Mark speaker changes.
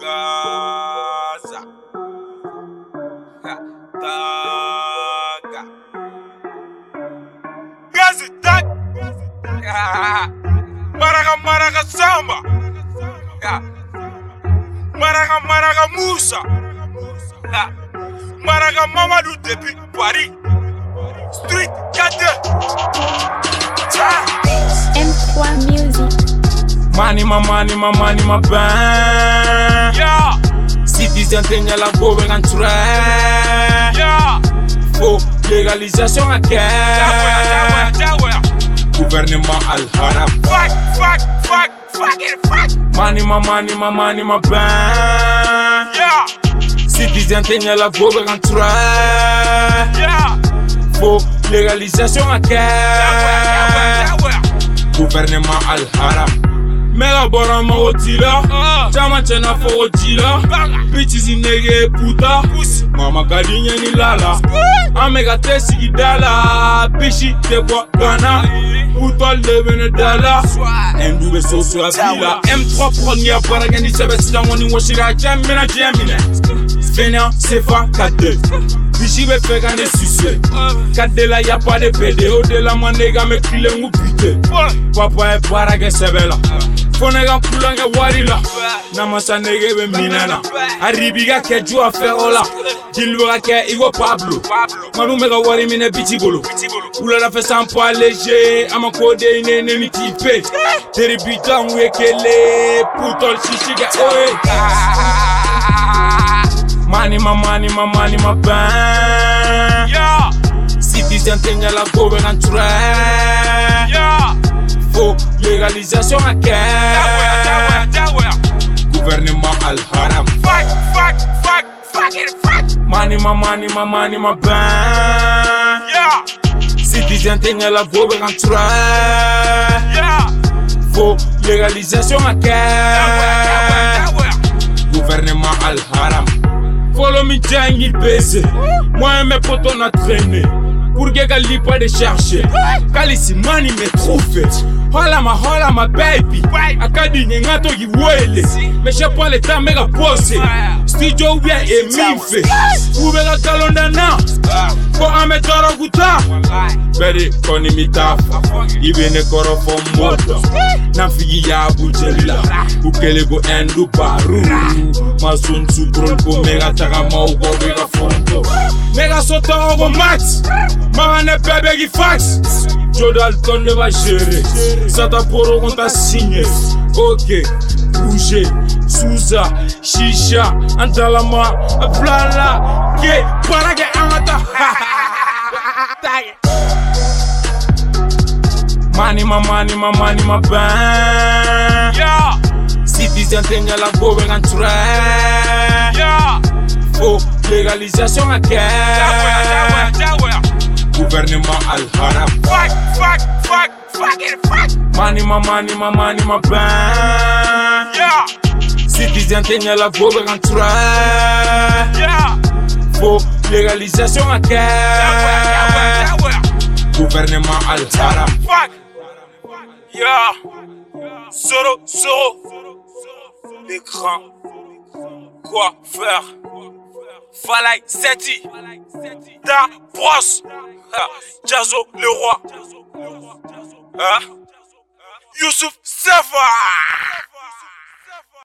Speaker 1: Gaza. Gaga. Maraga maraga samba. Maraga maraga Musa. Maraga Mamadou depuis Paris. Street 4.
Speaker 2: M3 Music.
Speaker 3: Money, my money, my money, my
Speaker 1: bank.
Speaker 3: Citizen te ɲɛla ko bɛ kan
Speaker 1: yeah.
Speaker 3: Fo légalisation ka kɛ. Gouvernement al-haram
Speaker 1: Fuck, fuck, fuck, fuck it, fuck.
Speaker 3: Mani ma mani ma mani ma ben
Speaker 1: Yeah,
Speaker 3: Citizen te ɲɛla ko bɛ kan
Speaker 1: yeah.
Speaker 3: Fo légalisation ka kɛ. Gouvernement al-haram Mɛ ka bɔra mago t'i la. Caman cɛna fɔgo t'i la. Bitches nege puta. Mama ka di ɲɛ ni lala An bɛ ka te sigida la Bisi tɛ bɔ de bɛ ne da la Ɛndu bɛ so so a bi la M3 premier baarakɛ ni sɛbɛ sisan kɔni wɔsira cɛ mina diɲɛ minɛ Fɛnɛ sefa ka de Bisi bɛ fɛ ka ne suce Ka de la y'a pas de PD O. De la ma nega mɛ kilen ku bite Papa ye baara kɛ sɛbɛ la Fo ne ka kulonkɛ wari la Namasa nege bɛ minɛ na. A ribi ka kɛ ju a fɛ o la Jili bɛ ka kɛ i ko Pablo. Manu bɛ ka wari minɛ biti bolo Wuladafɛ san pas léger A ma ko de ne ne ni k'i pe Teri bitan ye kelen Putɔl sisi kɛ oye Mani ma mani ma mani ma ben.
Speaker 1: Yeah,
Speaker 3: Citizen te ɲɛla ko bɛ kan ture
Speaker 1: yeah.
Speaker 3: Fo légalisation kɛ
Speaker 1: jagoya.
Speaker 3: Gouvernement al-haram.
Speaker 1: Fuck, fuck, fuck, fuck it, fuck.
Speaker 3: Mani ma mani ma mani ma ben
Speaker 1: Yeah,
Speaker 3: Citizen te ɲɛla ko bɛ kan ture
Speaker 1: yeah.
Speaker 3: Fo légalisation kɛ
Speaker 1: jagoya.
Speaker 3: Gouvernement al-haram. Follow me gang il baise Moi et mes potes on a traîné Pour que gali pas de chercher. Kalisi money me trouve Hola ma hola ma baby. Akadi nye ngato ki wele. Me je pas le temps mega pose. Studio bien et minfe Ube ka kalonda na Ko ame toro kuta Beri koni mitafa Ibe ne koro fo moto Na figi ya bujela. Ukele go endu baru Masun sukrol ko mega taga mau go bega fonto Mega soto ogo max. Maga ne bebe gi fax. Jodal ton ne va gérer. Sata poro on t'a signé. Ok Bouger. Souza Shisha Antalama Plala Ke Para ke angata Mani ma mani ma mani ma ben
Speaker 1: Yeah,
Speaker 3: Citizen te ɲɛla ko bɛ kan ture
Speaker 1: yeah.
Speaker 3: Fo légalisation kɛ
Speaker 1: jagoya.
Speaker 3: Gouvernement al-haram
Speaker 1: Fuck, fuck, fuck, fuck it, fuck.
Speaker 3: Ma mani ma ben
Speaker 1: Yeah,
Speaker 3: Citizen bɛ kan ture
Speaker 1: yeah.
Speaker 3: Fo légalisation kɛ
Speaker 1: jagoya.
Speaker 3: Gouvernement al-haram
Speaker 1: Fuck. Yeah. Soro, soro. L'écran. Quoi faire? Falay Seti. Da brosse. Ah, Jazo le roi. Hein? Youssouf Sefa.